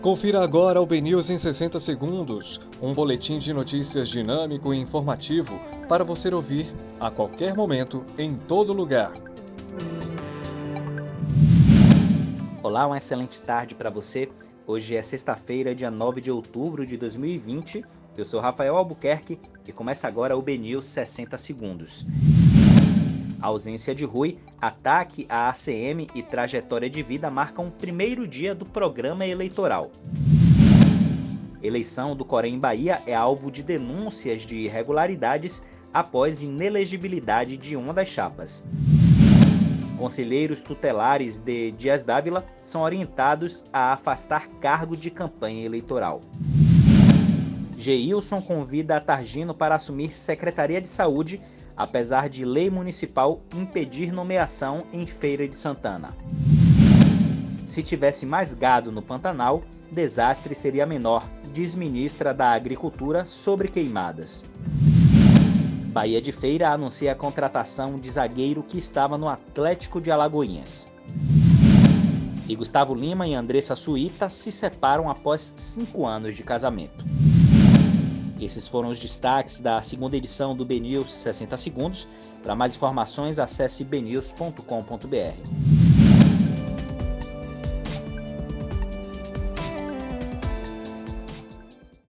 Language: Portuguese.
Confira agora o BNews em 60 segundos, um boletim de notícias dinâmico e informativo para você ouvir a qualquer momento, em todo lugar. Olá, uma excelente tarde para você. Hoje é sexta-feira, dia 9 de outubro de 2020. Eu sou Rafael Albuquerque e começa agora o BNews 60 segundos. A ausência de Rui, ataque à ACM e trajetória de vida marcam o primeiro dia do programa eleitoral. Eleição do Corém Bahia é alvo de denúncias de irregularidades após inelegibilidade de uma das chapas. Conselheiros tutelares de Dias Dávila são orientados a afastar cargo de campanha eleitoral. Geilson convida a Targino para assumir Secretaria de Saúde apesar de lei municipal impedir nomeação em Feira de Santana. Se tivesse mais gado no Pantanal, desastre seria menor, diz ministra da Agricultura sobre queimadas. Bahia de Feira anuncia a contratação de zagueiro que estava no Atlético de Alagoinhas. E Gustavo Lima e Andressa Suíta se separam após cinco anos de casamento. Esses foram os destaques da segunda edição do BNews 60 Segundos. Para mais informações, acesse bnews.com.br.